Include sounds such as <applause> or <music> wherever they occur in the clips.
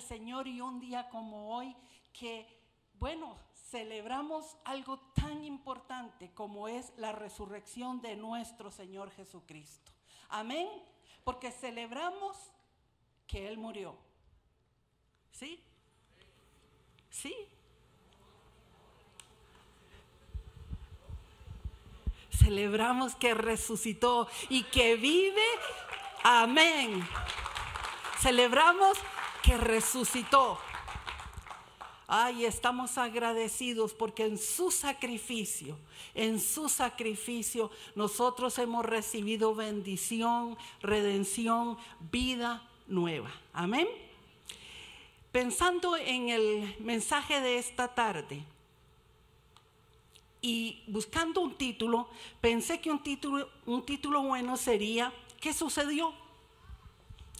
Señor y un día como hoy que, bueno, celebramos algo tan importante como es la resurrección de nuestro Señor Jesucristo. Amén. Porque celebramos que Él murió. ¿Sí? ¿Sí? Celebramos que resucitó y que vive. Amén. Celebramos que resucitó. Ay, estamos agradecidos porque en su sacrificio, en su sacrificio, nosotros hemos recibido bendición, redención, vida nueva. Amén. Pensando en el mensaje de esta tarde y buscando un título, pensé que un título, un título bueno sería ¿Qué sucedió?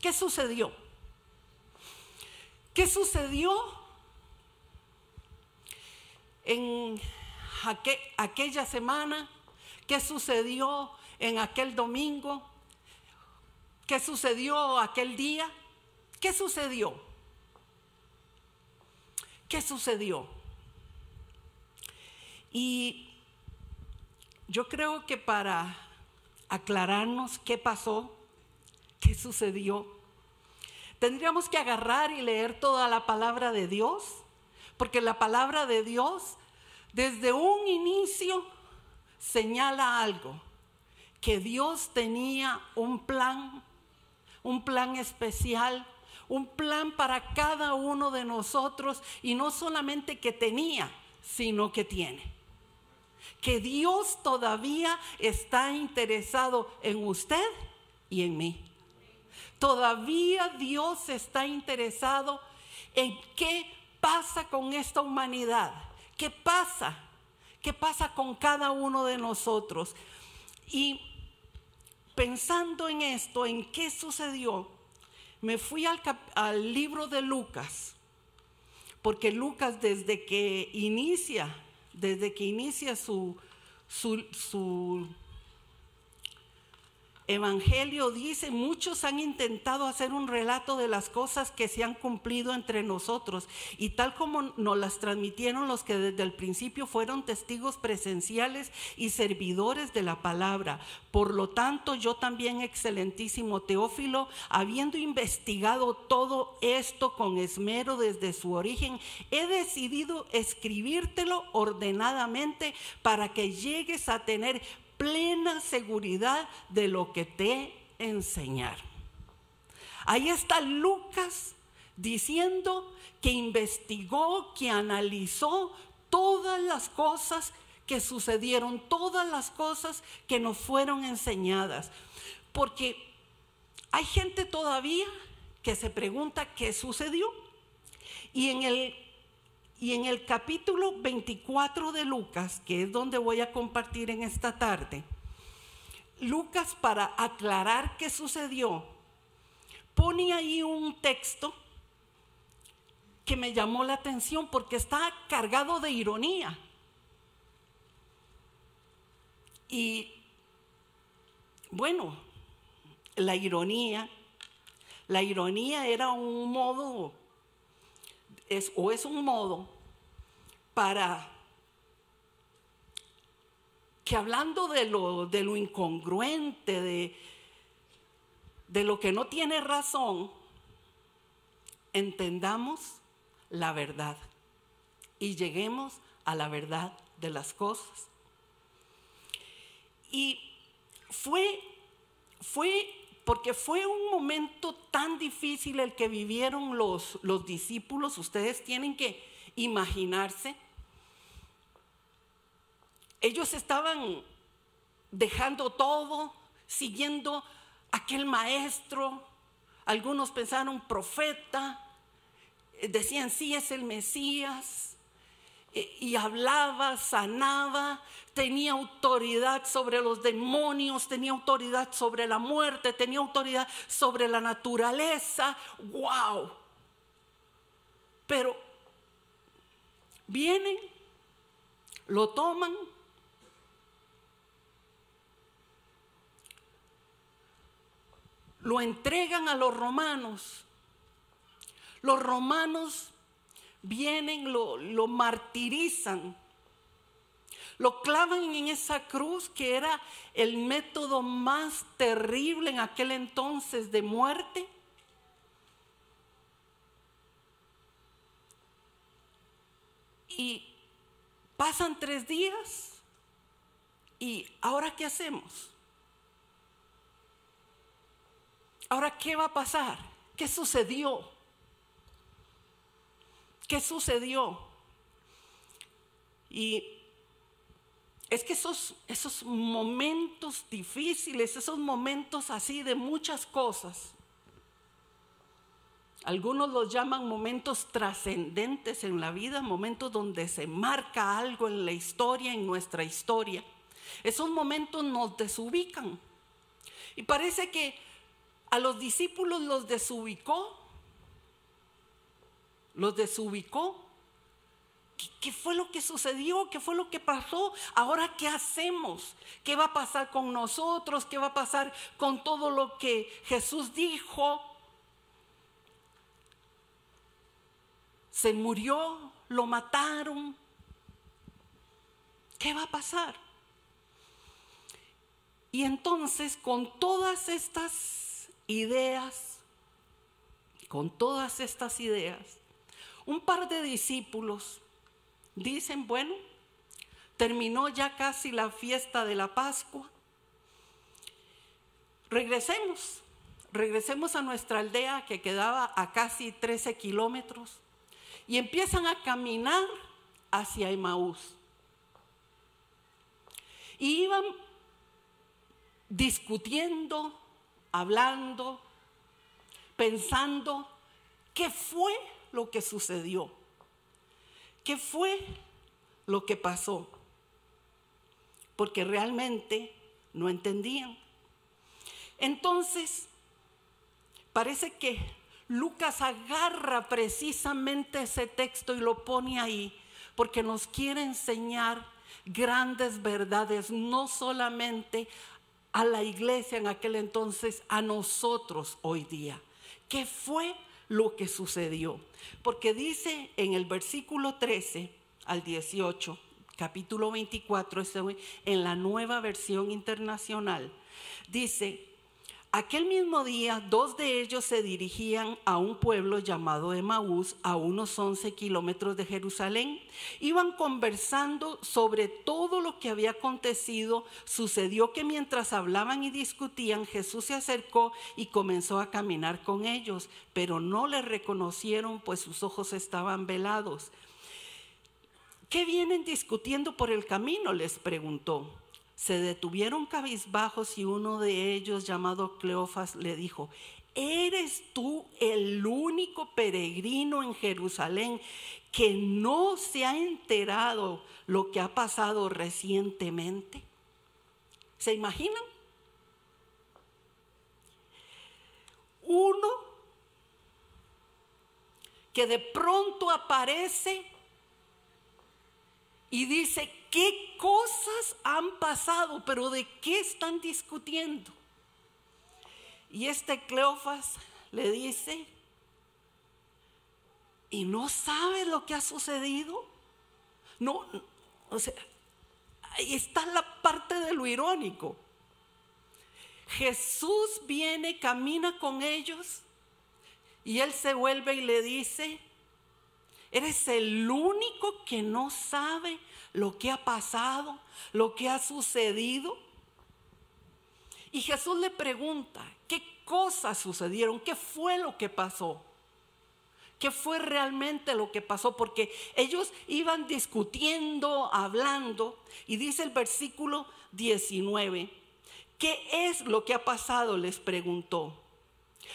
¿Qué sucedió? ¿Qué sucedió en aquella semana, qué sucedió en aquel domingo, qué sucedió aquel día, qué sucedió, qué sucedió. Y yo creo que para aclararnos qué pasó, qué sucedió, tendríamos que agarrar y leer toda la palabra de Dios porque la palabra de Dios desde un inicio señala algo, que Dios tenía un plan, un plan especial, un plan para cada uno de nosotros y no solamente que tenía, sino que tiene. Que Dios todavía está interesado en usted y en mí. Todavía Dios está interesado en qué pasa con esta humanidad? ¿Qué pasa? ¿Qué pasa con cada uno de nosotros? Y pensando en esto, en qué sucedió, me fui al, libro de Lucas, porque Lucas desde que inicia, desde que inicia su, su Evangelio dice, muchos han intentado hacer un relato de las cosas que se han cumplido entre nosotros y tal como nos las transmitieron los que desde el principio fueron testigos presenciales y servidores de la palabra. Por lo tanto, yo también, excelentísimo Teófilo, habiendo investigado todo esto con esmero desde su origen, he decidido escribírtelo ordenadamente para que llegues a tener plena seguridad de lo que te enseñar. Ahí está Lucas diciendo que investigó, que analizó todas las cosas que sucedieron, todas las cosas que nos fueron enseñadas. Porque hay gente todavía que se pregunta qué sucedió. Y en el y en el capítulo 24 de Lucas, que es donde voy a compartir en esta tarde, Lucas para aclarar qué sucedió, pone ahí un texto que me llamó la atención porque está cargado de ironía. Y bueno, la ironía, la ironía era un modo, o es un modo para que hablando de lo, de lo incongruente, de, de lo que no tiene razón, entendamos la verdad y lleguemos a la verdad de las cosas. Y fue, fue, porque fue un momento tan difícil el que vivieron los, los discípulos, ustedes tienen que imaginarse ellos estaban dejando todo, siguiendo aquel maestro. Algunos pensaron profeta, eh, decían sí es el Mesías. Eh, y hablaba, sanaba, tenía autoridad sobre los demonios, tenía autoridad sobre la muerte, tenía autoridad sobre la naturaleza. ¡Wow! Pero vienen, lo toman, lo entregan a los romanos, Los romanos vienen, lo, lo martirizan, lo clavan en esa cruz que era el método más terrible en aquel entonces de muerte. Y pasan tres días y ahora ¿qué hacemos? Ahora ¿qué va a pasar? ¿Qué sucedió? ¿Qué sucedió? Y es que esos, esos momentos difíciles, esos momentos así de muchas cosas, algunos los llaman momentos trascendentes en la vida, momentos donde se marca algo en la historia, en nuestra historia. Esos momentos nos desubican. Y parece que a los discípulos los desubicó los desubicó. ¿Qué, fue lo que sucedió? ¿Qué fue lo que pasó? Ahora, ¿qué hacemos? ¿Qué va a pasar con nosotros? ¿Qué va a pasar con todo lo que Jesús dijo? Se murió, lo mataron. ¿Qué va a pasar? Y entonces, con todas estas ideas, con todas estas ideas, un par de discípulos dicen, bueno, terminó ya casi la fiesta de la Pascua. Regresemos, regresemos a nuestra aldea que quedaba a casi 13 kilómetros y empiezan a caminar hacia Emaús. Y iban discutiendo, hablando, pensando qué fue lo que sucedió? ¿Qué fue lo que pasó? Porque realmente no entendían. Entonces, parece que Lucas agarra precisamente ese texto y lo pone ahí, porque nos quiere enseñar grandes verdades, no solamente a la iglesia en aquel entonces, a nosotros hoy día. ¿Qué fue lo que sucedió. Porque dice en el versículo 13 al 18, capítulo 24, en la nueva versión internacional, dice, Aquel mismo día, dos de ellos se dirigían a un pueblo llamado Emaús, a unos 11 kilómetros de Jerusalén. Iban conversando sobre todo lo que había acontecido. Sucedió que mientras hablaban y discutían, Jesús se acercó y comenzó a caminar con ellos, pero no le reconocieron, pues sus ojos estaban velados. ¿Qué vienen discutiendo por el camino? les preguntó se detuvieron cabizbajos y uno de ellos, llamado Cleofas, le dijo, ¿eres tú el único peregrino en Jerusalén que no se ha enterado lo que ha pasado recientemente? ¿Se imaginan? Uno que de pronto aparece y dice, ¿qué cosas han pasado? Pero ¿de qué están discutiendo? Y este Cleofas le dice, ¿y no sabe lo que ha sucedido? No, o sea, ahí está la parte de lo irónico. Jesús viene, camina con ellos y él se vuelve y le dice, Eres el único que no sabe lo que ha pasado, lo que ha sucedido. Y Jesús le pregunta, ¿qué cosas sucedieron? ¿Qué fue lo que pasó? ¿Qué fue realmente lo que pasó? Porque ellos iban discutiendo, hablando, y dice el versículo 19, ¿qué es lo que ha pasado? Les preguntó.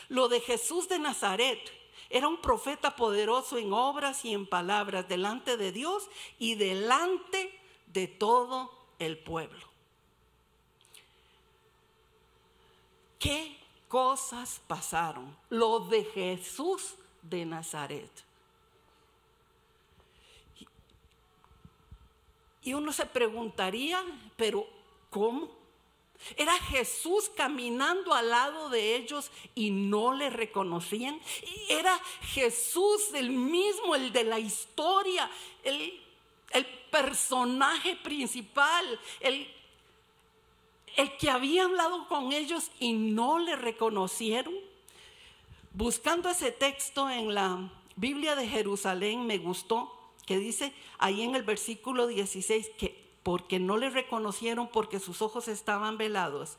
Lo de Jesús de Nazaret era un profeta poderoso en obras y en palabras delante de Dios y delante de todo el pueblo. ¿Qué cosas pasaron? Lo de Jesús de Nazaret. Y uno se preguntaría, pero ¿cómo? Era Jesús caminando al lado de ellos y no le reconocían. Era Jesús el mismo, el de la historia, el, el personaje principal, el, el que había hablado con ellos y no le reconocieron. Buscando ese texto en la Biblia de Jerusalén me gustó que dice ahí en el versículo 16 que porque no le reconocieron porque sus ojos estaban velados.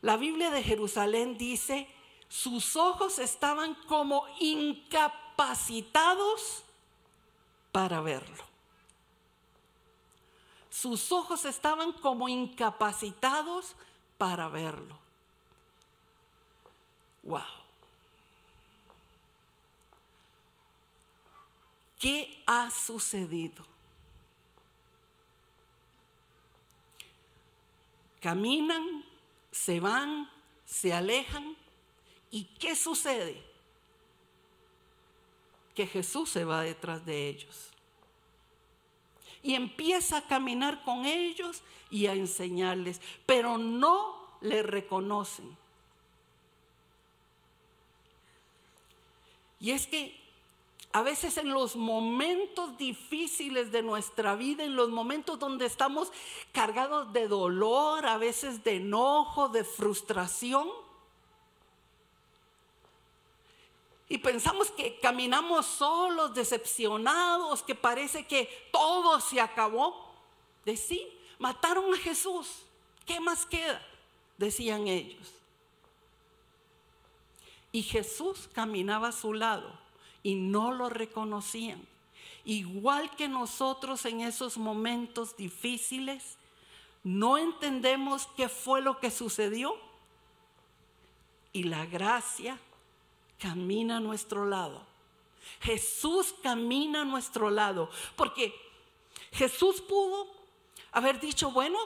La Biblia de Jerusalén dice, sus ojos estaban como incapacitados para verlo. Sus ojos estaban como incapacitados para verlo. Wow. ¿Qué ha sucedido? Caminan, se van, se alejan. ¿Y qué sucede? Que Jesús se va detrás de ellos. Y empieza a caminar con ellos y a enseñarles, pero no le reconocen. Y es que a veces en los momentos difíciles de nuestra vida, en los momentos donde estamos cargados de dolor, a veces de enojo, de frustración, y pensamos que caminamos solos, decepcionados, que parece que todo se acabó. De sí, mataron a Jesús. ¿Qué más queda? Decían ellos. Y Jesús caminaba a su lado y no lo reconocían. Igual que nosotros en esos momentos difíciles, no entendemos qué fue lo que sucedió y la gracia camina a nuestro lado. Jesús camina a nuestro lado, porque Jesús pudo haber dicho, bueno,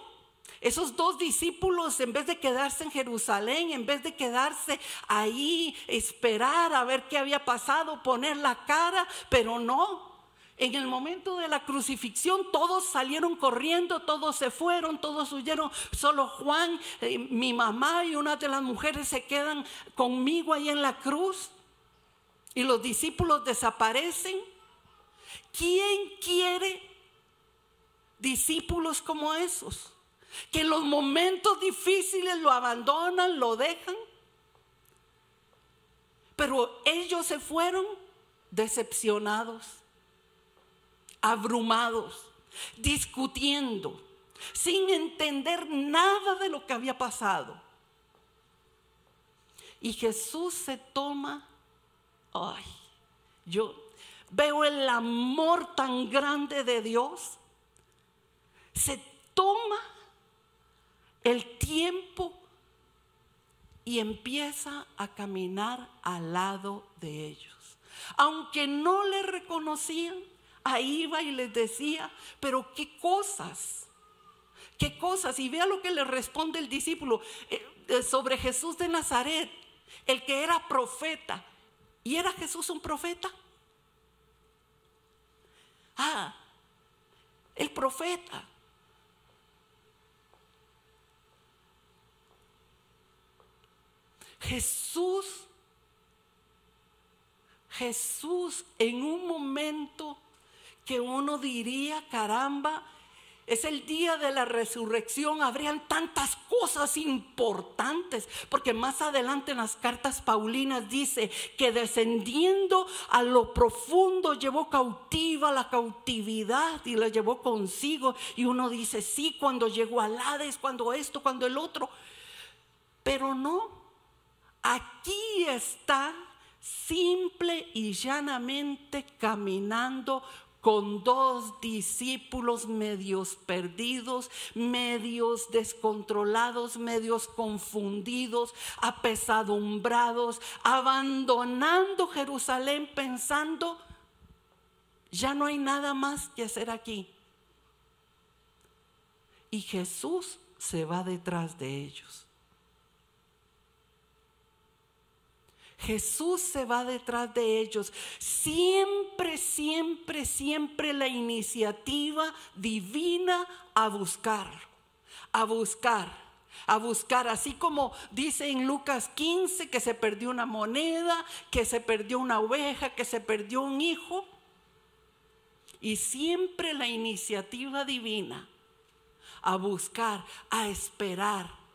esos dos discípulos, en vez de quedarse en Jerusalén, en vez de quedarse ahí, esperar a ver qué había pasado, poner la cara, pero no. En el momento de la crucifixión todos salieron corriendo, todos se fueron, todos huyeron. Solo Juan, eh, mi mamá y una de las mujeres se quedan conmigo ahí en la cruz. Y los discípulos desaparecen. ¿Quién quiere discípulos como esos? Que en los momentos difíciles lo abandonan, lo dejan. Pero ellos se fueron decepcionados, abrumados, discutiendo, sin entender nada de lo que había pasado. Y Jesús se toma, ay, yo veo el amor tan grande de Dios, se toma el tiempo y empieza a caminar al lado de ellos. Aunque no le reconocían, ahí iba y les decía, pero qué cosas, qué cosas. Y vea lo que le responde el discípulo eh, eh, sobre Jesús de Nazaret, el que era profeta. ¿Y era Jesús un profeta? Ah, el profeta. Jesús, Jesús en un momento que uno diría, caramba, es el día de la resurrección, habrían tantas cosas importantes, porque más adelante en las cartas Paulinas dice que descendiendo a lo profundo llevó cautiva la cautividad y la llevó consigo. Y uno dice, sí, cuando llegó al Hades, cuando esto, cuando el otro, pero no, Aquí está simple y llanamente caminando con dos discípulos medios perdidos, medios descontrolados, medios confundidos, apesadumbrados, abandonando Jerusalén pensando, ya no hay nada más que hacer aquí. Y Jesús se va detrás de ellos. Jesús se va detrás de ellos. Siempre, siempre, siempre la iniciativa divina a buscar, a buscar, a buscar, así como dice en Lucas 15 que se perdió una moneda, que se perdió una oveja, que se perdió un hijo. Y siempre la iniciativa divina a buscar, a esperar.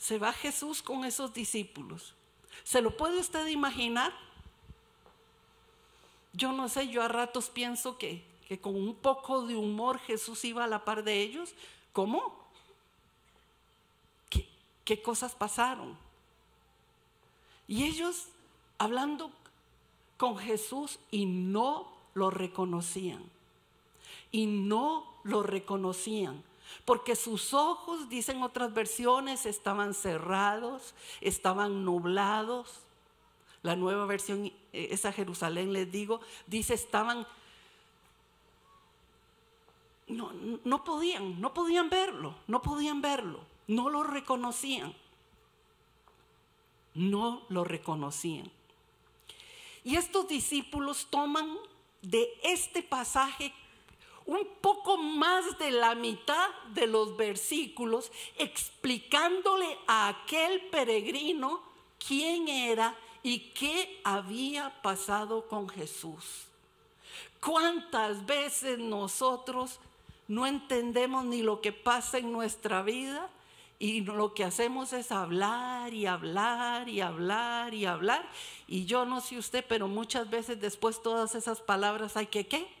Se va Jesús con esos discípulos. ¿Se lo puede usted imaginar? Yo no sé, yo a ratos pienso que, que con un poco de humor Jesús iba a la par de ellos. ¿Cómo? ¿Qué, qué cosas pasaron? Y ellos hablando con Jesús y no lo reconocían. Y no lo reconocían. Porque sus ojos, dicen otras versiones, estaban cerrados, estaban nublados. La nueva versión, eh, esa Jerusalén, les digo, dice, estaban... No, no podían, no podían verlo, no podían verlo, no lo reconocían. No lo reconocían. Y estos discípulos toman de este pasaje un poco más de la mitad de los versículos explicándole a aquel peregrino quién era y qué había pasado con Jesús. ¿Cuántas veces nosotros no entendemos ni lo que pasa en nuestra vida y lo que hacemos es hablar y hablar y hablar y hablar. Y yo no sé usted, pero muchas veces después todas esas palabras hay que qué?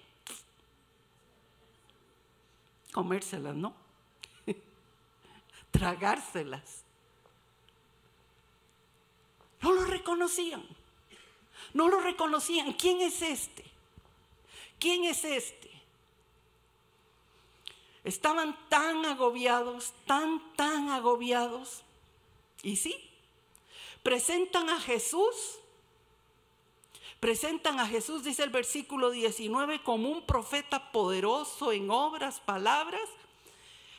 Comérselas, ¿no? <laughs> Tragárselas. No lo reconocían. No lo reconocían. ¿Quién es este? ¿Quién es este? Estaban tan agobiados, tan, tan agobiados. Y sí, presentan a Jesús, presentan a Jesús, dice el versículo 19, como un profeta poderoso en obras, palabras.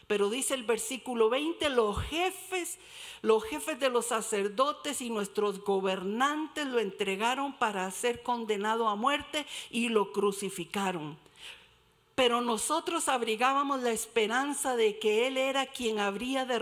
Pero dice el versículo 20, los jefes, los jefes de los sacerdotes y nuestros gobernantes lo entregaron para ser condenado a muerte y lo crucificaron. Pero nosotros abrigábamos la esperanza de que Él era quien habría de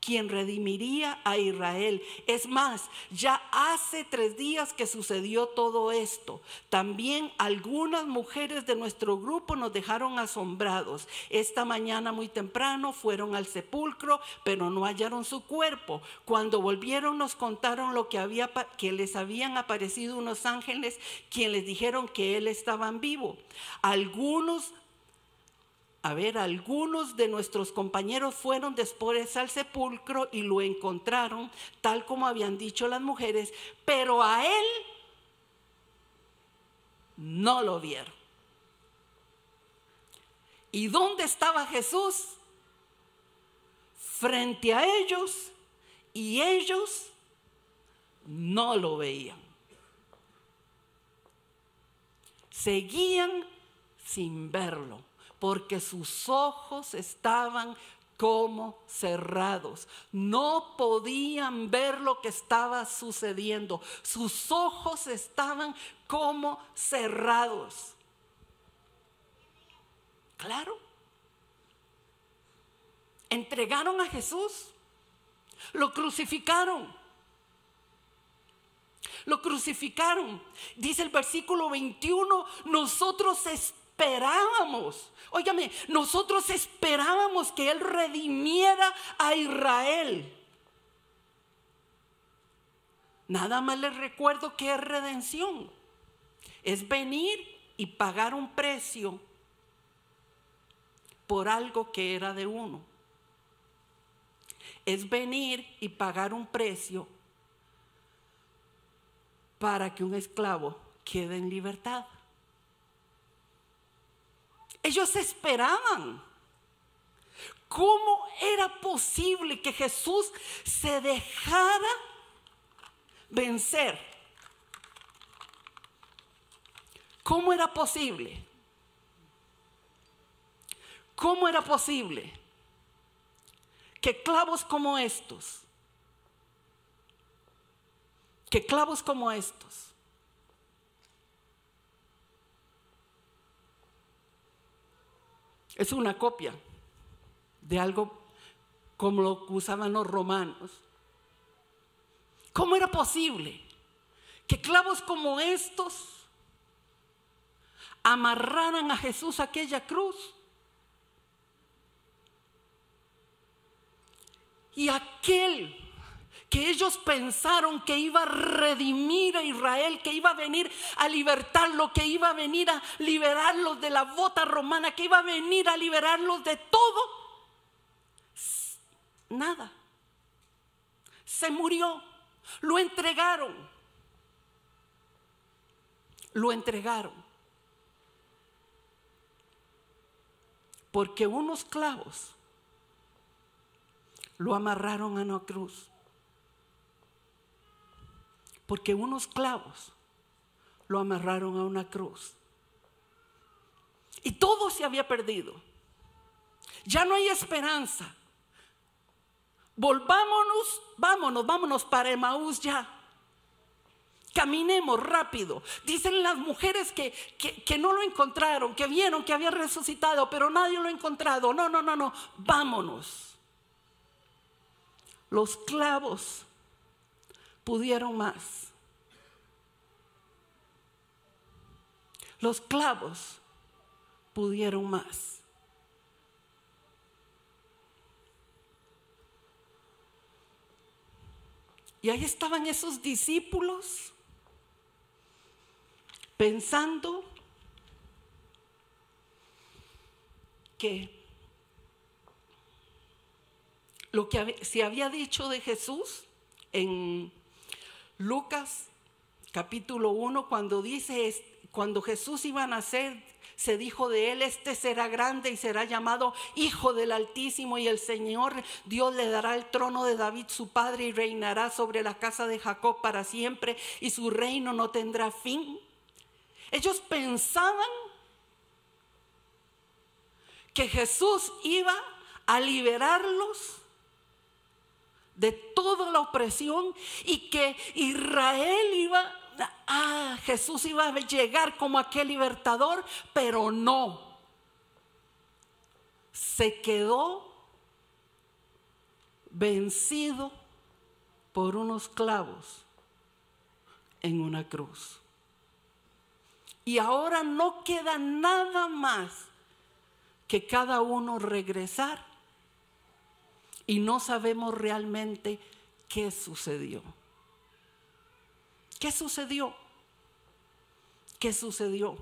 quien redimiría a Israel. Es más, ya hace tres días que sucedió todo esto. También algunas mujeres de nuestro grupo nos dejaron asombrados. Esta mañana muy temprano fueron al sepulcro, pero no hallaron su cuerpo. Cuando volvieron nos contaron lo que había que les habían aparecido unos ángeles quienes les dijeron que él estaba vivo. Algunos a ver, algunos de nuestros compañeros fueron después al sepulcro y lo encontraron tal como habían dicho las mujeres, pero a él no lo vieron. ¿Y dónde estaba Jesús? Frente a ellos y ellos no lo veían. Seguían sin verlo porque sus ojos estaban como cerrados. No podían ver lo que estaba sucediendo. Sus ojos estaban como cerrados. Claro. Entregaron a Jesús. Lo crucificaron. Lo crucificaron. Dice el versículo 21, nosotros esperábamos, óigame, nosotros esperábamos que Él redimiera a Israel. Nada más les recuerdo que es redención. Es venir y pagar un precio por algo que era de uno. Es venir y pagar un precio para que un esclavo quede en libertad. Ellos esperaban. ¿Cómo era posible que Jesús se dejara vencer? ¿Cómo era posible? ¿Cómo era posible que clavos como estos, que clavos como estos, Es una copia de algo como lo usaban los romanos. ¿Cómo era posible que clavos como estos amarraran a Jesús a aquella cruz? Y aquel que ellos pensaron que iba a redimir a Israel, que iba a venir a libertarlo, que iba a venir a liberarlos de la bota romana, que iba a venir a liberarlos de todo, nada. Se murió, lo entregaron, lo entregaron. Porque unos clavos lo amarraron a una cruz. Porque unos clavos lo amarraron a una cruz. Y todo se había perdido. Ya no hay esperanza. Volvámonos, vámonos, vámonos para Emaús ya. Caminemos rápido. Dicen las mujeres que, que, que, no lo encontraron, que vieron que había resucitado, pero nadie lo ha encontrado. No, no, no, no. Vámonos los clavos pudieron más. Los clavos pudieron más. Y ahí estaban esos discípulos pensando que lo que se había dicho de Jesús en Lucas capítulo 1, cuando dice, cuando Jesús iba a nacer, se dijo de él, este será grande y será llamado Hijo del Altísimo y el Señor Dios le dará el trono de David su padre y reinará sobre la casa de Jacob para siempre y su reino no tendrá fin. Ellos pensaban que Jesús iba a liberarlos de toda la opresión y que Israel iba, ah, Jesús iba a llegar como aquel libertador, pero no. Se quedó vencido por unos clavos en una cruz. Y ahora no queda nada más que cada uno regresar y no sabemos realmente qué sucedió. ¿Qué sucedió? ¿Qué sucedió?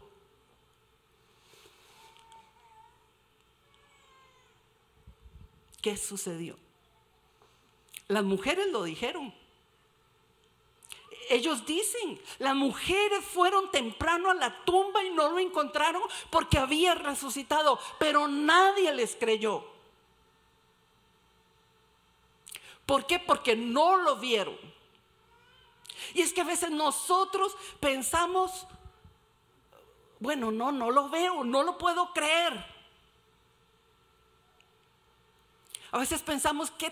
¿Qué sucedió? Las mujeres lo dijeron. Ellos dicen, las mujeres fueron temprano a la tumba y no lo encontraron porque había resucitado, pero nadie les creyó. ¿Por qué? Porque no lo vieron. Y es que a veces nosotros pensamos, bueno, no, no lo veo, no lo puedo creer. A veces pensamos qué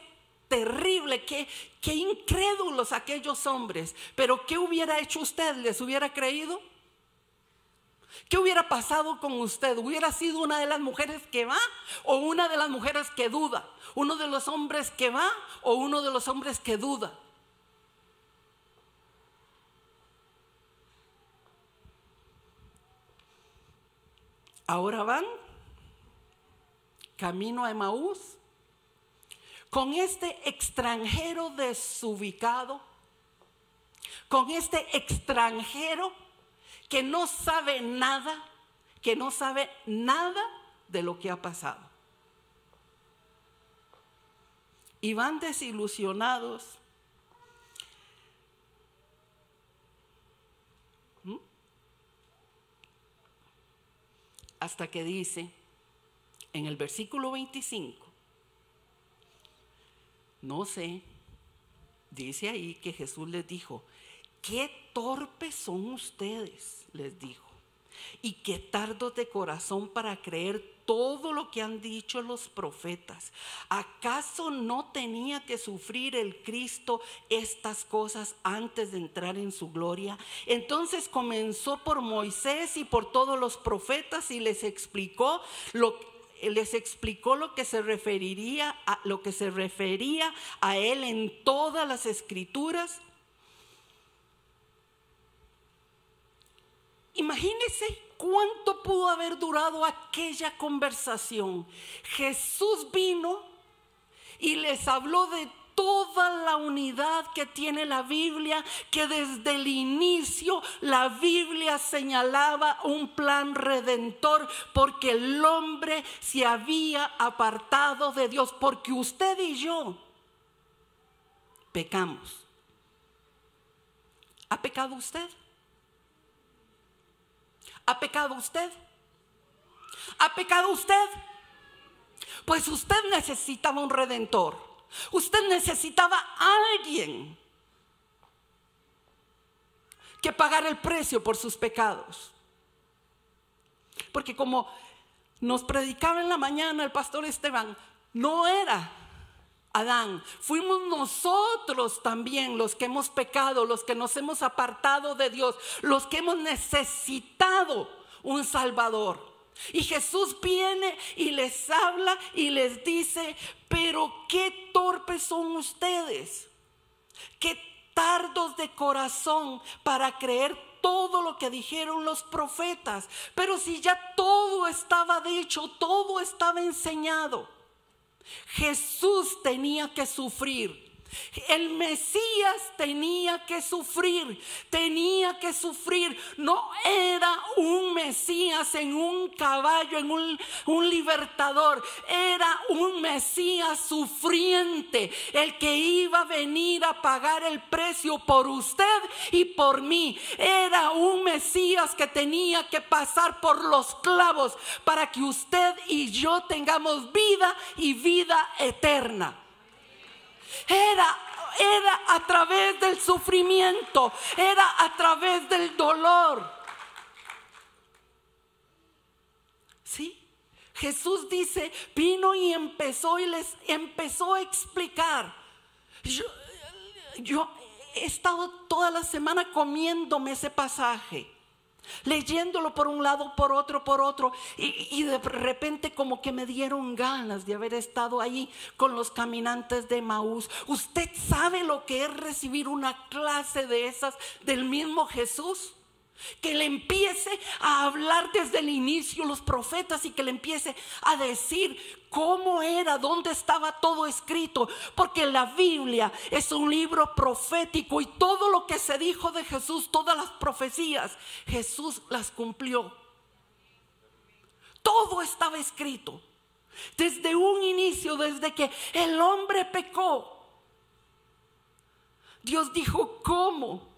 terrible, qué, qué incrédulos aquellos hombres. Pero ¿qué hubiera hecho usted? ¿Les hubiera creído? ¿Qué hubiera pasado con usted? ¿Hubiera sido una de las mujeres que va o una de las mujeres que duda? ¿Uno de los hombres que va o uno de los hombres que duda? Ahora van camino a Emaús con este extranjero desubicado, con este extranjero que no sabe nada, que no sabe nada de lo que ha pasado. Y van desilusionados. ¿Mm? Hasta que dice en el versículo 25, no sé, dice ahí que Jesús les dijo, qué torpes son ustedes, les dijo, y qué tardos de corazón para creer todo lo que han dicho los profetas. ¿Acaso no tenía que sufrir el Cristo estas cosas antes de entrar en su gloria? Entonces comenzó por Moisés y por todos los profetas y les explicó lo les explicó lo que se referiría a lo que se refería a él en todas las escrituras. Imagínense cuánto pudo haber durado aquella conversación. Jesús vino y les habló de toda la unidad que tiene la Biblia, que desde el inicio la Biblia señalaba un plan redentor, porque el hombre se había apartado de Dios, porque usted y yo pecamos. ¿Ha pecado usted? ¿Ha pecado usted? ¿Ha pecado usted? Pues usted necesitaba un redentor. Usted necesitaba a alguien que pagara el precio por sus pecados. Porque como nos predicaba en la mañana el pastor Esteban, no era Adán, fuimos nosotros también los que hemos pecado, los que nos hemos apartado de Dios, los que hemos necesitado un Salvador. Y Jesús viene y les habla y les dice, pero qué torpes son ustedes, qué tardos de corazón para creer todo lo que dijeron los profetas. Pero si ya todo estaba dicho, todo estaba enseñado, Jesús tenía que sufrir el Mesías tenía que sufrir, tenía que sufrir. No era un Mesías en un caballo, en un, un, libertador. Era un Mesías sufriente, el que iba a venir a pagar el precio por usted y por mí. Era un Mesías que tenía que pasar por los clavos para que usted y yo tengamos vida y vida eterna. Era era a través del sufrimiento, era a través del dolor. ¿Sí? Jesús dice, vino y empezó y les empezó a explicar. Yo, yo he estado toda la semana comiéndome ese pasaje leyéndolo por un lado, por otro, por otro, y, de repente como que me dieron ganas de haber estado ahí con los caminantes de Maús. ¿Usted sabe lo que es recibir una clase de esas del mismo Jesús? Que le empiece a hablar desde el inicio los profetas y que le empiece a decir cómo era, dónde estaba todo escrito. Porque la Biblia es un libro profético y todo lo que se dijo de Jesús, todas las profecías, Jesús las cumplió. Todo estaba escrito. Desde un inicio, desde que el hombre pecó. Dios dijo, ¿cómo?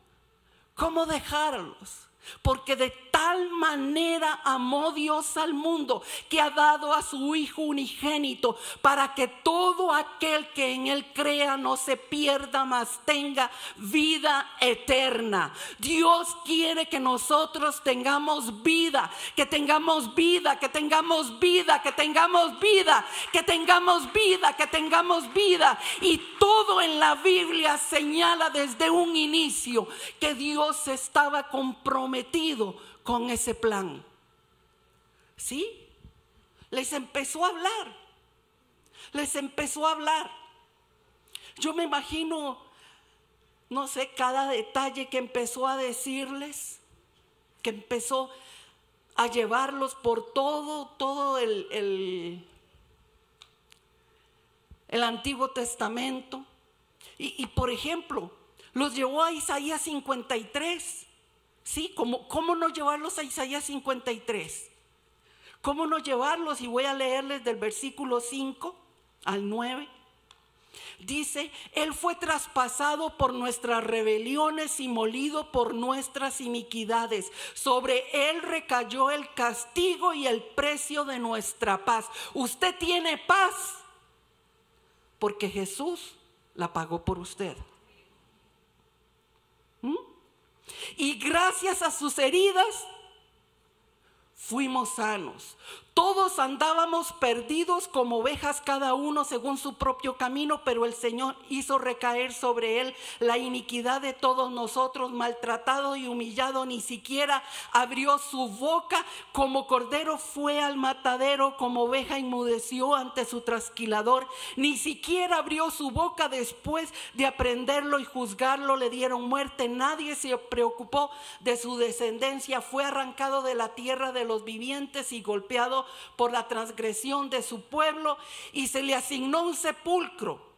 ¿Cómo dejarlos? Porque de tal manera amó Dios al mundo que ha dado a su Hijo unigénito para que todo aquel que en Él crea no se pierda, mas tenga vida eterna. Dios quiere que nosotros tengamos vida, que tengamos vida, que tengamos vida, que tengamos vida, que tengamos vida, que tengamos vida. Y todo en la Biblia señala desde un inicio que Dios estaba comprometido con ese plan. ¿Sí? Les empezó a hablar. Les empezó a hablar. Yo me imagino, no sé, cada detalle que empezó a decirles, que empezó a llevarlos por todo, todo el, el, Antiguo Testamento. Y, por ejemplo, los llevó a Isaías 53. ¿Sí? ¿Cómo, ¿Cómo no llevarlos a Isaías 53? ¿Cómo no llevarlos? Y voy a leerles del versículo 5 al 9. Dice, Él fue traspasado por nuestras rebeliones y molido por nuestras iniquidades. Sobre Él recayó el castigo y el precio de nuestra paz. Usted tiene paz porque Jesús la pagó por usted. ¿Mm? Y gracias a sus heridas fuimos sanos. Todos andábamos perdidos como ovejas cada uno según su propio camino, pero el Señor hizo recaer sobre él la iniquidad de todos nosotros, maltratado y humillado, ni siquiera abrió su boca, como cordero fue al matadero, como oveja inmudeció ante su trasquilador, ni siquiera abrió su boca después de aprenderlo y juzgarlo, le dieron muerte, nadie se preocupó de su descendencia, fue arrancado de la tierra de los vivientes y golpeado por la transgresión de su pueblo y se le asignó un sepulcro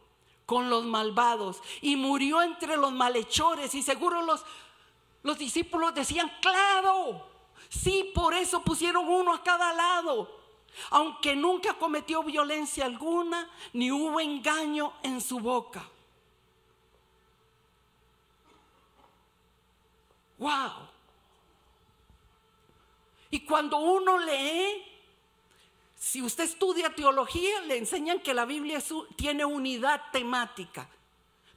con los malvados y murió entre los malhechores y seguro los, los discípulos decían, claro, sí, por eso pusieron uno a cada lado. Aunque nunca cometió violencia alguna, ni hubo engaño en su boca. Wow. Y cuando uno lee si usted estudia teología, le enseñan que la Biblia tiene unidad temática.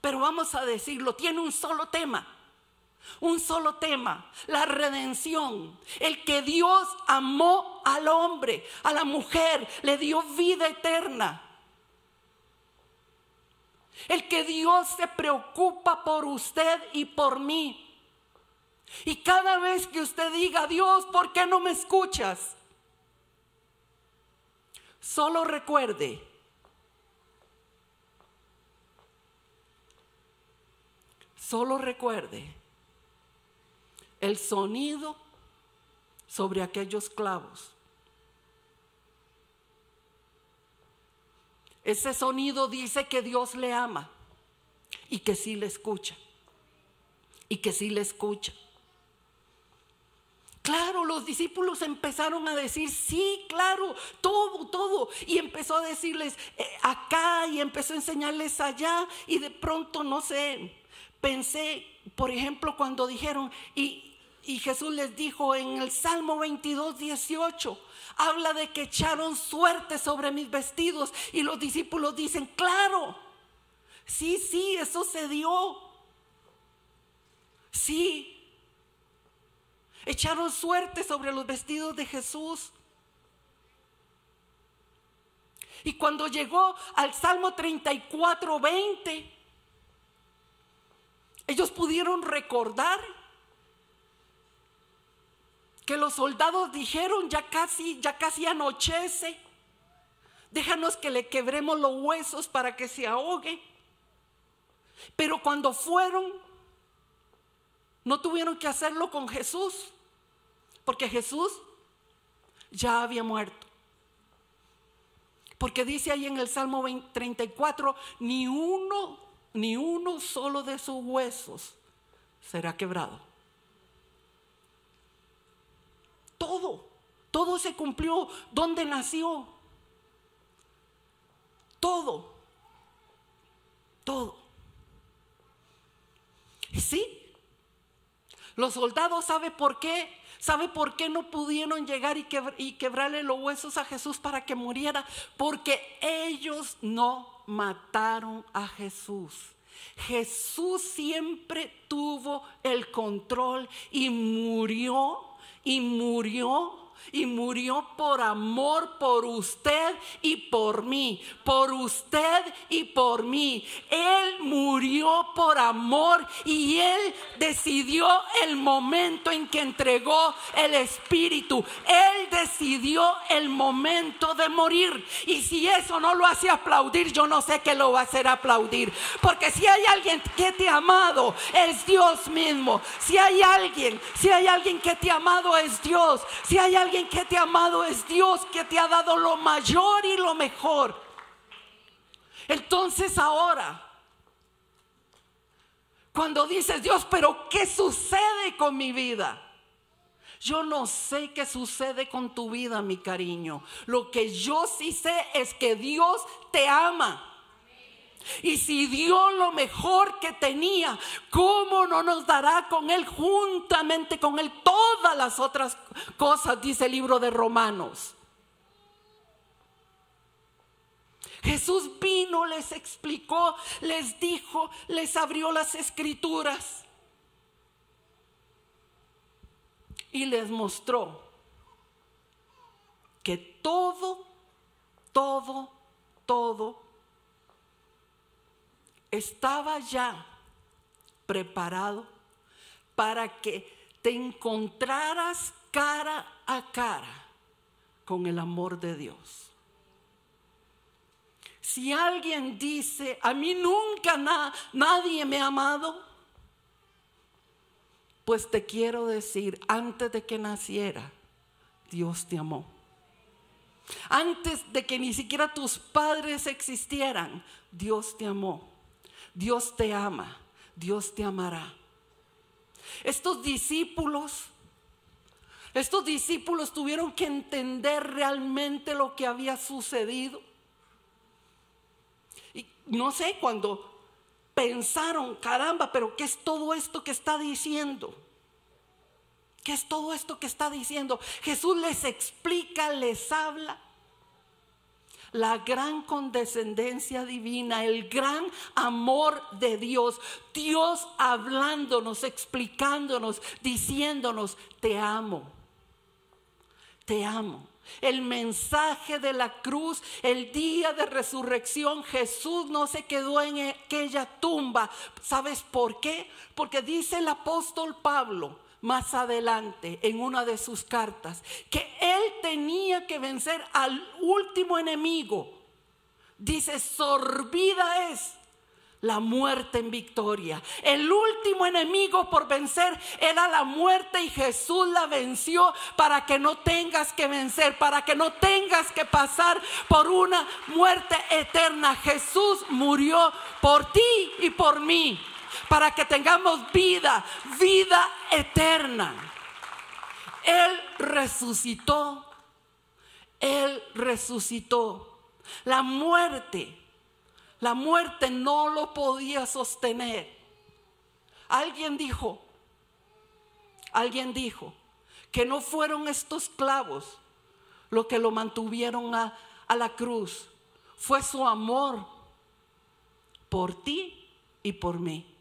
Pero vamos a decirlo, tiene un solo tema. Un solo tema, la redención. El que Dios amó al hombre, a la mujer, le dio vida eterna. El que Dios se preocupa por usted y por mí. Y cada vez que usted diga, Dios, ¿por qué no me escuchas? Solo recuerde, solo recuerde el sonido sobre aquellos clavos. Ese sonido dice que Dios le ama y que sí le escucha. Y que sí le escucha. Claro, los discípulos empezaron a decir, sí, claro, todo, todo. Y empezó a decirles eh, acá y empezó a enseñarles allá. Y de pronto, no sé, pensé, por ejemplo, cuando dijeron, y, Jesús les dijo en el Salmo 22, 18, habla de que echaron suerte sobre mis vestidos. Y los discípulos dicen, claro, sí, sí, eso se dio. Sí, Echaron suerte sobre los vestidos de Jesús. Y cuando llegó al Salmo 34, 20, ellos pudieron recordar que los soldados dijeron, ya casi, ya casi anochece, déjanos que le quebremos los huesos para que se ahogue. Pero cuando fueron, no tuvieron que hacerlo con Jesús. Porque Jesús ya había muerto. Porque dice ahí en el Salmo 34, ni uno, ni uno solo de sus huesos será quebrado. Todo, todo se cumplió. ¿Dónde nació? Todo, todo. Sí, los soldados, ¿sabe por qué? ¿Sabe por qué no pudieron llegar y, quebrarle los huesos a Jesús para que muriera? Porque ellos no mataron a Jesús. Jesús siempre tuvo el control y murió y murió y murió por amor por usted y por mí, por usted y por mí. Él murió por amor y él decidió el momento en que entregó el Espíritu. Él decidió el momento de morir. Y si eso no lo hace aplaudir, yo no sé qué lo va a hacer aplaudir. Porque si hay alguien que te ha amado, es Dios mismo. Si hay alguien, si hay alguien que te ha amado, es Dios. Si hay alguien que te ha amado es Dios que te ha dado lo mayor y lo mejor. Entonces ahora, cuando dices Dios, pero ¿qué sucede con mi vida? Yo no sé qué sucede con tu vida, mi cariño. Lo que yo sí sé es que Dios te ama. Y si dio lo mejor que tenía, ¿cómo no nos dará con Él juntamente con Él todas las otras cosas? Dice el libro de Romanos. Jesús vino, les explicó, les dijo, les abrió las escrituras y les mostró todo, todo, todo estaba ya preparado para que te encontraras cara a cara con el amor de Dios. Si alguien dice, a mí nunca nadie me ha amado, pues te quiero decir, antes de que naciera, Dios te amó. Antes de que ni siquiera tus padres existieran, Dios te amó. Dios te ama. Dios te amará. Estos discípulos, estos discípulos tuvieron que entender realmente lo que había sucedido. Y no sé, cuando pensaron, caramba, pero ¿qué es todo esto que está diciendo? ¿Qué es todo esto que está diciendo? Jesús les explica, les habla. La gran condescendencia divina, el gran amor de Dios. Dios hablándonos, explicándonos, diciéndonos, te amo. Te amo. El mensaje de la cruz, el día de resurrección, Jesús no se quedó en aquella tumba. ¿Sabes por qué? Porque dice el apóstol Pablo más adelante en una de sus cartas que él tenía que vencer al último enemigo. Dice, sorbida es la muerte en victoria. El último enemigo por vencer era la muerte y Jesús la venció para que no tengas que vencer, para que no tengas que pasar por una muerte eterna. Jesús murió por ti y por mí, para que tengamos vida, vida eterna. Él resucitó, Él resucitó. La muerte la muerte no lo podía sostener. Alguien dijo, alguien dijo que no fueron estos clavos lo que lo mantuvieron a, a la cruz. Fue su amor por ti y por mí.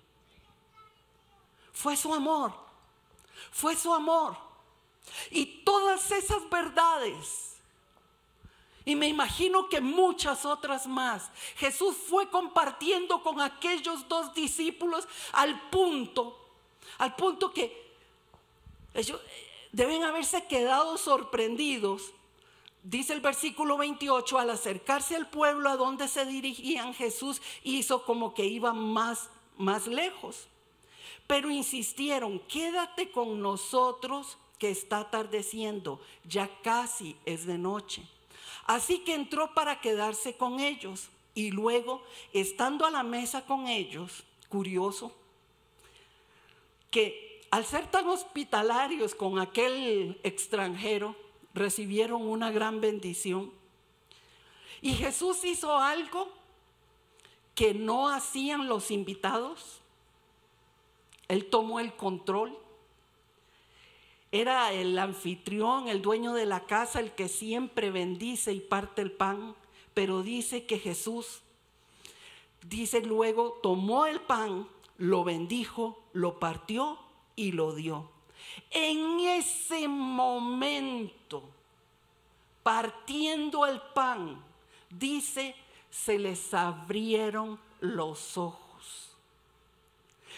Fue su amor. Fue su amor. Y todas esas verdades y me imagino que muchas otras más. Jesús fue compartiendo con aquellos dos discípulos al punto, al punto que ellos deben haberse quedado sorprendidos. Dice el versículo 28, al acercarse al pueblo a donde se dirigían, Jesús hizo como que iba más, más lejos. Pero insistieron, quédate con nosotros que está atardeciendo, ya casi es de noche. Así que entró para quedarse con ellos y luego, estando a la mesa con ellos, curioso, que al ser tan hospitalarios con aquel extranjero, recibieron una gran bendición. Y Jesús hizo algo que no hacían los invitados. Él tomó el control era el anfitrión, el dueño de la casa, el que siempre bendice y parte el pan. Pero dice que Jesús, dice luego, tomó el pan, lo bendijo, lo partió y lo dio. En ese momento, partiendo el pan, dice, se les abrieron los ojos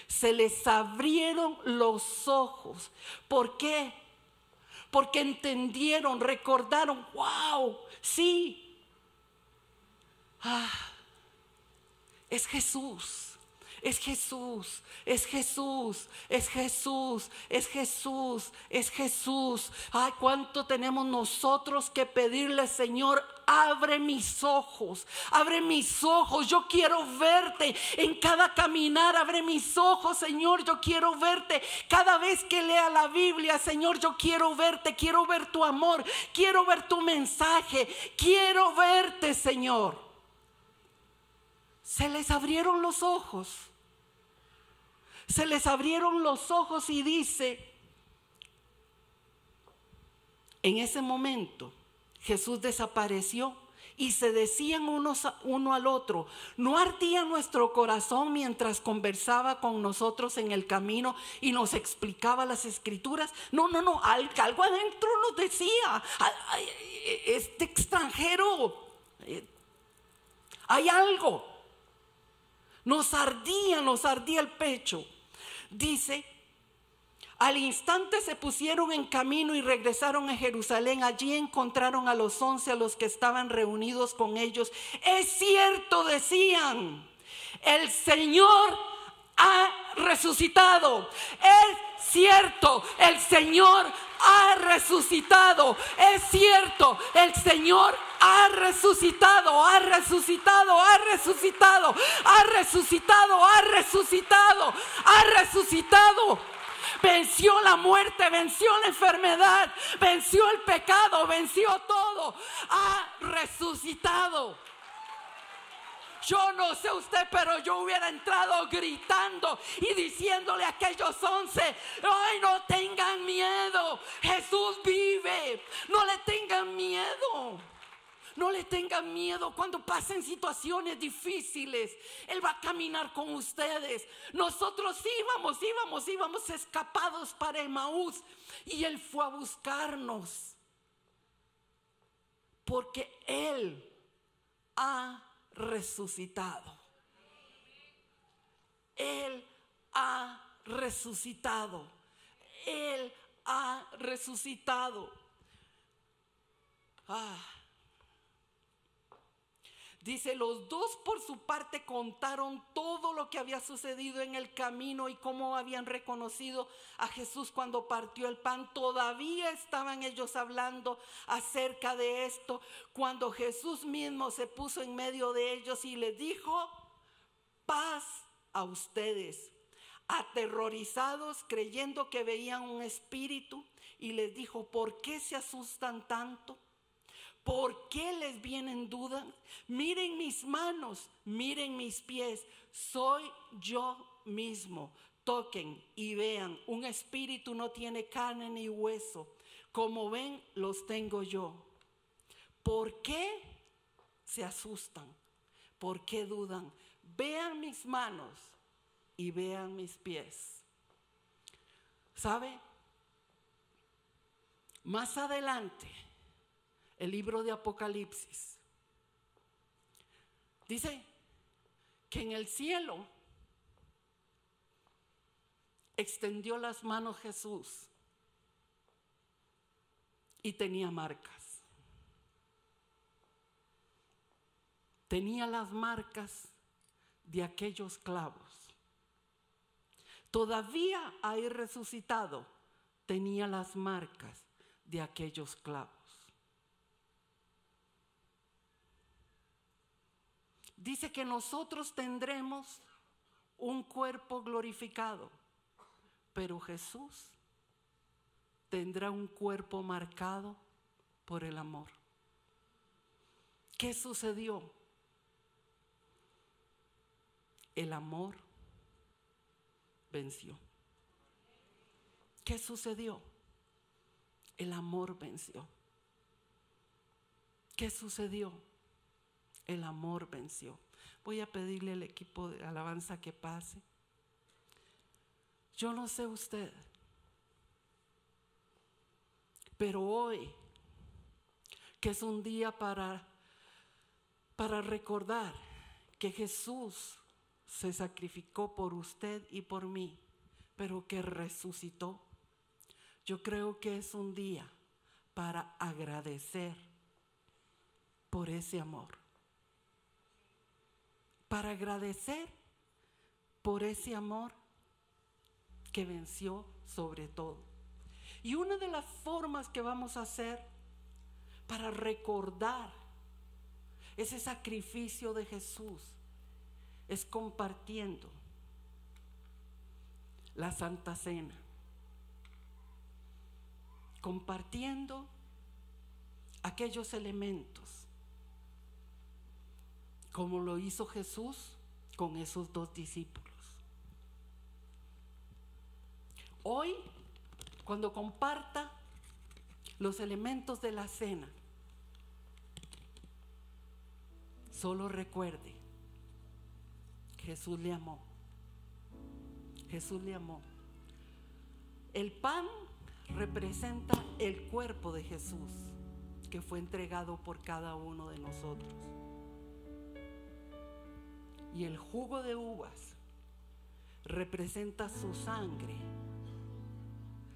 se les abrieron los ojos. ¿Por qué? Porque entendieron, recordaron, wow, sí. Ah, es Jesús. Es Jesús, es Jesús, es Jesús, es Jesús, es Jesús. Ay, cuánto tenemos nosotros que pedirle, Señor, abre mis ojos, abre mis ojos, yo quiero verte en cada caminar, abre mis ojos, Señor, yo quiero verte cada vez que lea la Biblia, Señor, yo quiero verte, quiero ver tu amor, quiero ver tu mensaje, quiero verte, Señor. Se les abrieron los ojos se les abrieron los ojos y dice, en ese momento Jesús desapareció y se decían unos, uno al otro, ¿no ardía nuestro corazón mientras conversaba con nosotros en el camino y nos explicaba las escrituras? No, no, no, algo adentro nos decía, este extranjero, eh, hay algo. Nos ardía, nos ardía el pecho. Dice al instante se pusieron en camino y regresaron a Jerusalén. Allí encontraron a los once, a los que estaban reunidos con ellos. Es cierto, decían, el Señor ha resucitado. Es cierto, el Señor ha resucitado. Es cierto, el Señor ha resucitado, ha resucitado, ha resucitado, ha resucitado, ha resucitado, ha resucitado venció la muerte, venció la enfermedad, venció el pecado, venció todo. Ha resucitado. Yo no sé usted, pero yo hubiera entrado gritando y diciéndole a aquellos once, ay, no tengan miedo, Jesús vive, no le tengan miedo. No le tengan miedo cuando pasen situaciones difíciles. Él va a caminar con ustedes. Nosotros íbamos, íbamos, íbamos escapados para Emaús. Y Él fue a buscarnos. Porque Él ha resucitado. Él ha resucitado. Él ha resucitado. Ah. Dice, los dos por su parte contaron todo lo que había sucedido en el camino y cómo habían reconocido a Jesús cuando partió el pan. Todavía estaban ellos hablando acerca de esto cuando Jesús mismo se puso en medio de ellos y les dijo, paz a ustedes. Aterrorizados creyendo que veían un espíritu y les dijo, ¿por qué se asustan tanto? ¿Por qué les vienen dudas? Miren mis manos, miren mis pies. Soy yo mismo. Toquen y vean. Un espíritu no tiene carne ni hueso. Como ven, los tengo yo. ¿Por qué se asustan? ¿Por qué dudan? Vean mis manos y vean mis pies. ¿Sabe? Más adelante el libro de Apocalipsis. Dice que en el cielo extendió las manos Jesús y tenía marcas. Tenía las marcas de aquellos clavos. Todavía ahí resucitado tenía las marcas de aquellos clavos. Dice que nosotros tendremos un cuerpo glorificado, pero Jesús tendrá un cuerpo marcado por el amor. ¿Qué sucedió? El amor venció. ¿Qué sucedió? El amor venció. ¿Qué sucedió? El amor venció. Voy a pedirle al equipo de alabanza que pase. Yo no sé usted, pero hoy, que es un día para, para recordar que Jesús se sacrificó por usted y por mí, pero que resucitó. Yo creo que es un día para agradecer por ese amor para agradecer por ese amor que venció sobre todo. Y una de las formas que vamos a hacer para recordar ese sacrificio de Jesús es compartiendo la Santa Cena, compartiendo aquellos elementos como lo hizo Jesús con esos dos discípulos. Hoy, cuando comparta los elementos de la cena, Solo recuerde, Jesús le amó. Jesús le amó. El pan representa el cuerpo de Jesús que fue entregado por cada uno de nosotros. Y el jugo de uvas representa su sangre,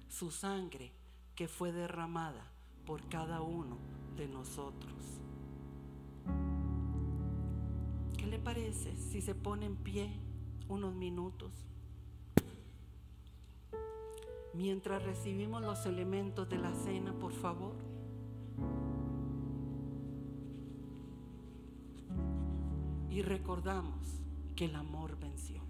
su sangre que fue derramada por cada uno de nosotros. ¿Qué le parece si se pone en pie unos minutos? Mientras recibimos los elementos de la cena, por favor. Y recordamos que el amor venció.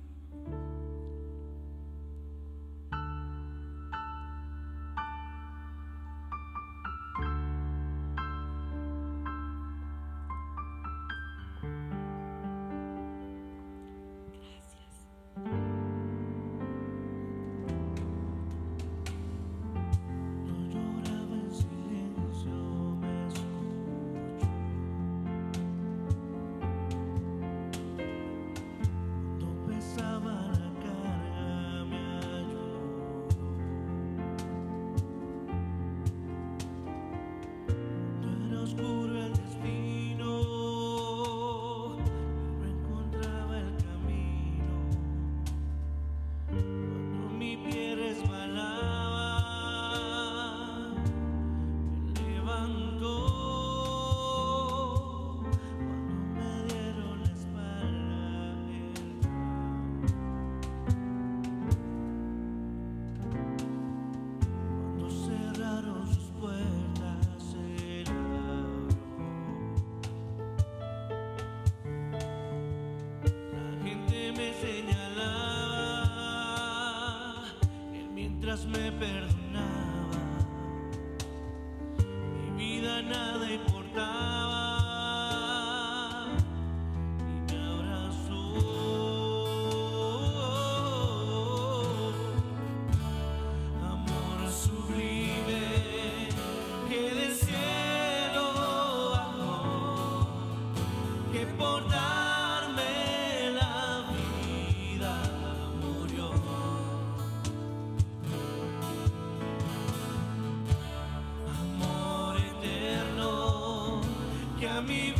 Que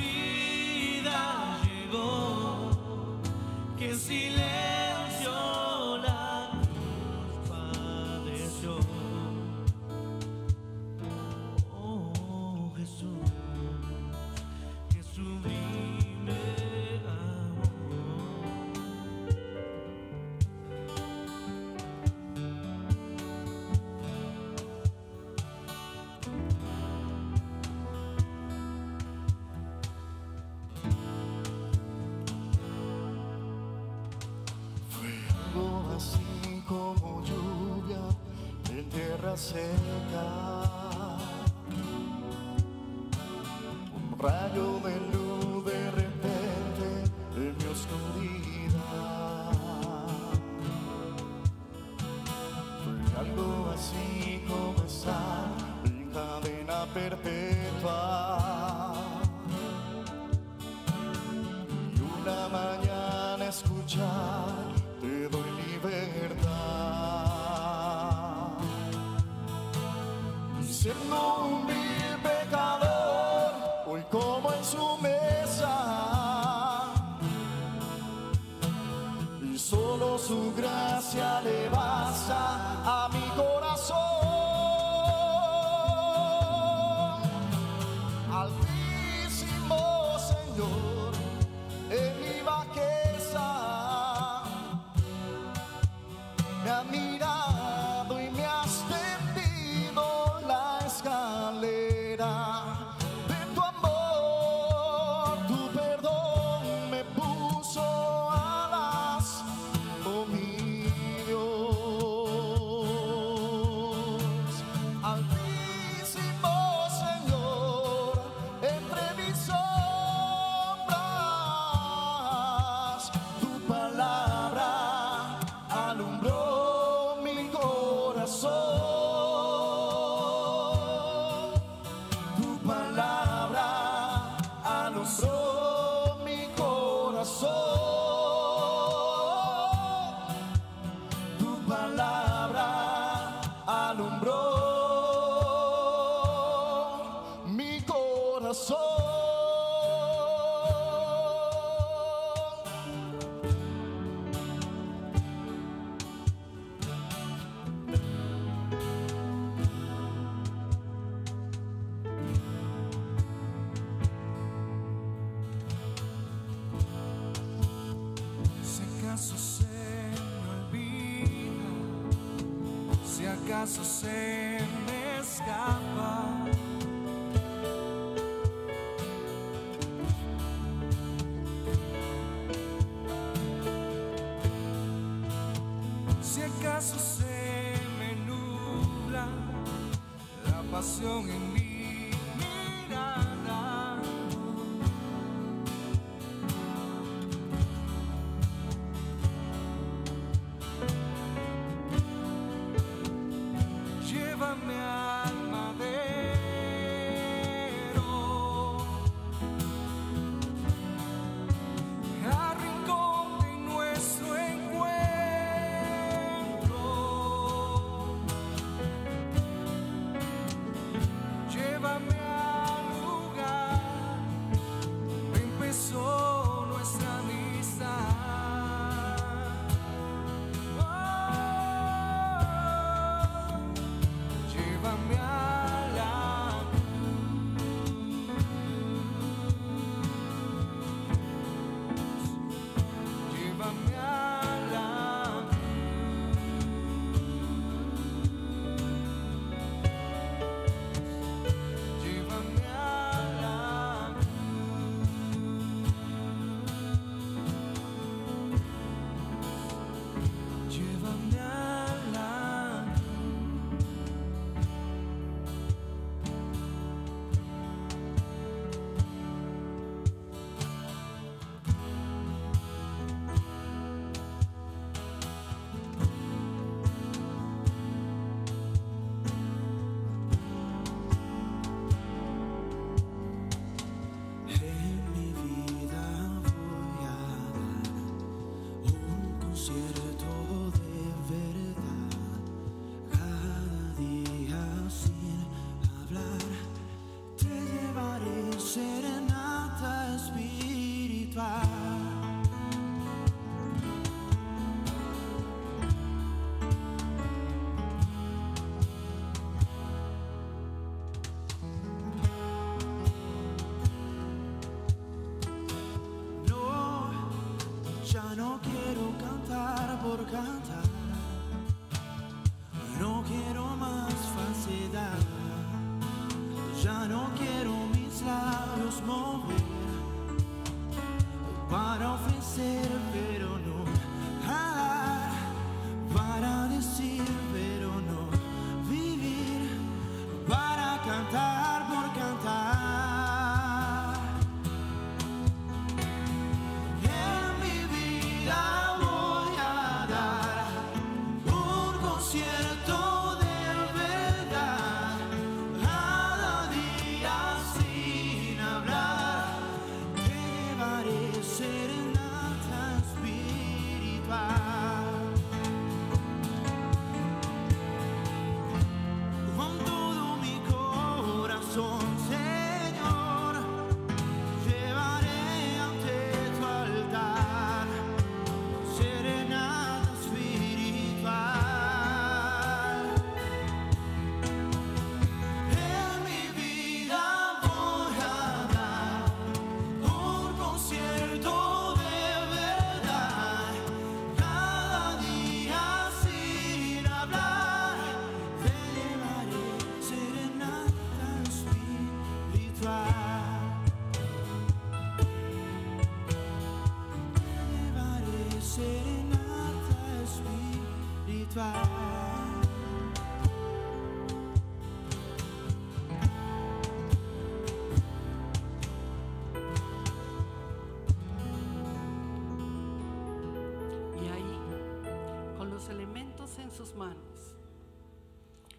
sus manos,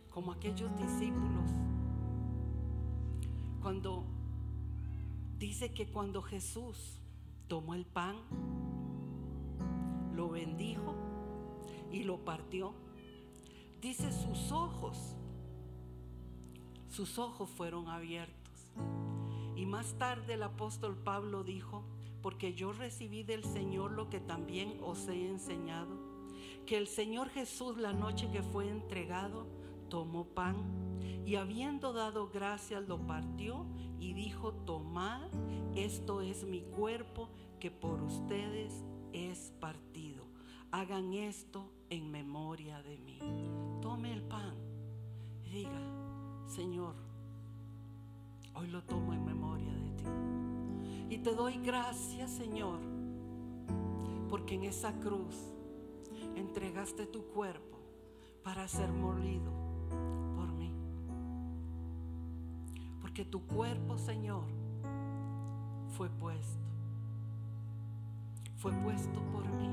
como aquellos discípulos, cuando dice que cuando Jesús tomó el pan, lo bendijo y lo partió, dice sus ojos, sus ojos fueron abiertos. Y más tarde el apóstol Pablo dijo, porque yo recibí del Señor lo que también os he enseñado, que el Señor Jesús la noche que fue entregado, tomó pan y habiendo dado gracias lo partió y dijo, tomad, esto es mi cuerpo que por ustedes es partido. Hagan esto en memoria de mí. Tome el pan y diga, Señor, hoy lo tomo en memoria de ti. Y te doy gracias, Señor, porque en esa cruz entregaste tu cuerpo para ser molido por mí. Porque tu cuerpo, Señor, fue puesto. Fue puesto por mí.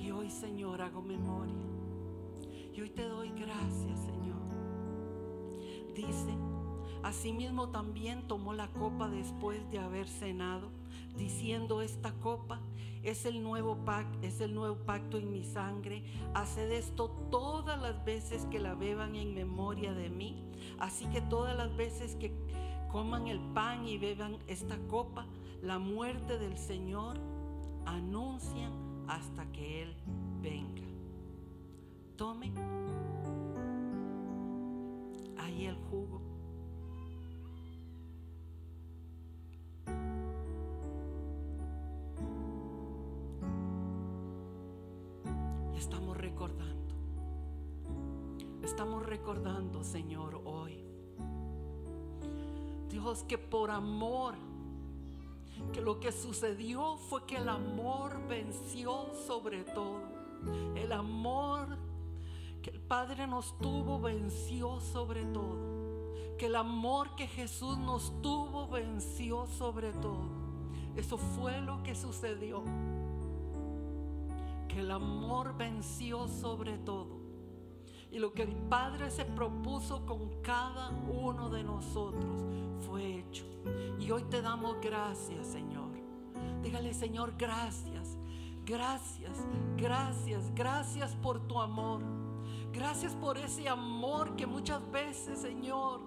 Y hoy, Señor, hago memoria. Y hoy te doy gracias, Señor. Dice, asimismo también tomó la copa después de haber cenado, diciendo esta copa es el nuevo pacto, es el nuevo pacto en mi sangre. Haced esto todas las veces que la beban en memoria de mí. Así que todas las veces que coman el pan y beban esta copa, la muerte del Señor anuncian hasta que Él venga. Tomen ahí el jugo. Estamos recordando. Estamos recordando, Señor, hoy. Dios, que por amor, que lo que sucedió fue que el amor venció sobre todo. El amor que el Padre nos tuvo venció sobre todo. Que el amor que Jesús nos tuvo venció sobre todo. Eso fue lo que sucedió. El amor venció sobre todo. Y lo que el Padre se propuso con cada uno de nosotros fue hecho. Y hoy te damos gracias, Señor. Dígale, Señor, gracias. Gracias, gracias, gracias por tu amor. Gracias por ese amor que muchas veces, Señor,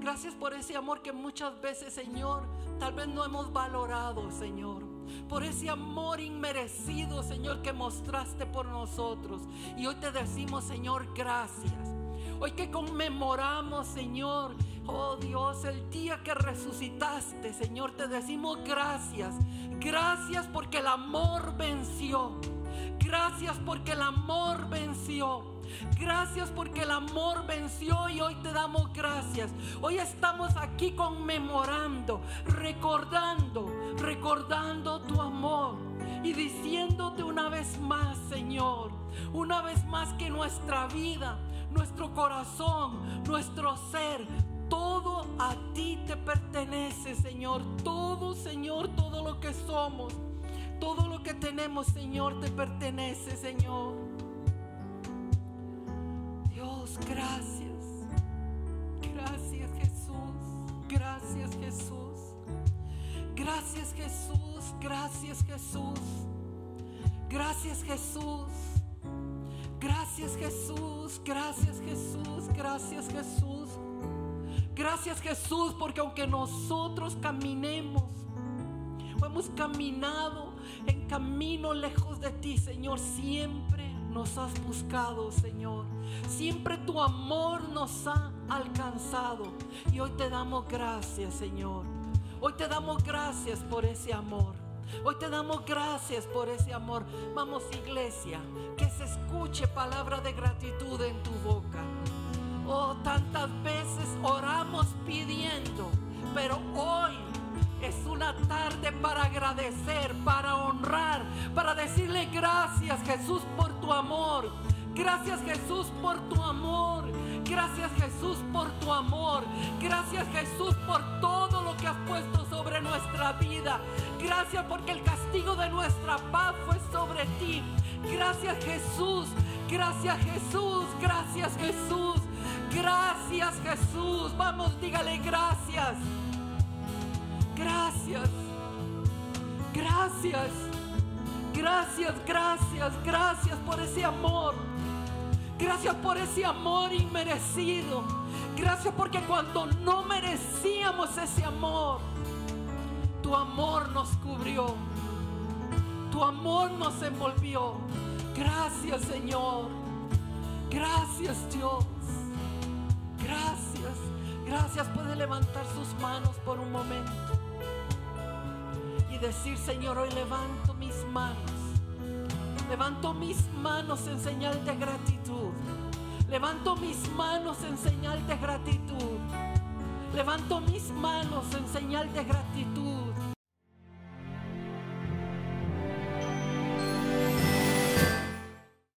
gracias por ese amor que muchas veces, Señor, tal vez no hemos valorado, Señor. Por ese amor inmerecido, Señor, que mostraste por nosotros. Y hoy te decimos, Señor, gracias. Hoy que conmemoramos, Señor, oh Dios, el día que resucitaste, Señor, te decimos gracias. Gracias porque el amor venció. Gracias porque el amor venció. Gracias porque el amor venció y hoy te damos gracias. Hoy estamos aquí conmemorando, recordando, recordando tu amor y diciéndote una vez más, Señor, una vez más que nuestra vida, nuestro corazón, nuestro ser, todo a ti te pertenece, Señor. Todo, Señor, todo lo que somos, todo lo que tenemos, Señor, te pertenece, Señor. Gracias. Gracias Jesús, gracias Jesús. Gracias Jesús, gracias Jesús. Gracias Jesús. Gracias Jesús, gracias Jesús, gracias Jesús. Gracias Jesús porque aunque nosotros caminemos o hemos caminado en camino lejos de ti, Señor, siempre nos has buscado, Señor. Siempre tu amor nos ha alcanzado. Y hoy te damos gracias, Señor. Hoy te damos gracias por ese amor. Hoy te damos gracias por ese amor. Vamos, iglesia, que se escuche palabra de gratitud en tu boca. Oh, tantas veces oramos pidiendo, pero hoy es una tarde para agradecer, para honrar, para decirle gracias Jesús por tu amor. Gracias Jesús por tu amor. Gracias Jesús por tu amor. Gracias Jesús por todo lo que has puesto sobre nuestra vida. Gracias porque el castigo de nuestra paz fue sobre ti. Gracias Jesús. Gracias Jesús. Gracias Jesús. Gracias Jesús. Vamos, dígale gracias. Gracias. Gracias. Gracias, gracias, gracias por ese amor. Gracias por ese amor inmerecido. Gracias porque cuando no merecíamos ese amor, tu amor nos cubrió. Tu amor nos envolvió. Gracias Señor. Gracias Dios. Gracias. Gracias. Puede levantar sus manos por un momento. Decir, Señor, hoy levanto mis manos. Levanto mis manos en señal de gratitud. Levanto mis manos en señal de gratitud. Levanto mis manos en señal de gratitud.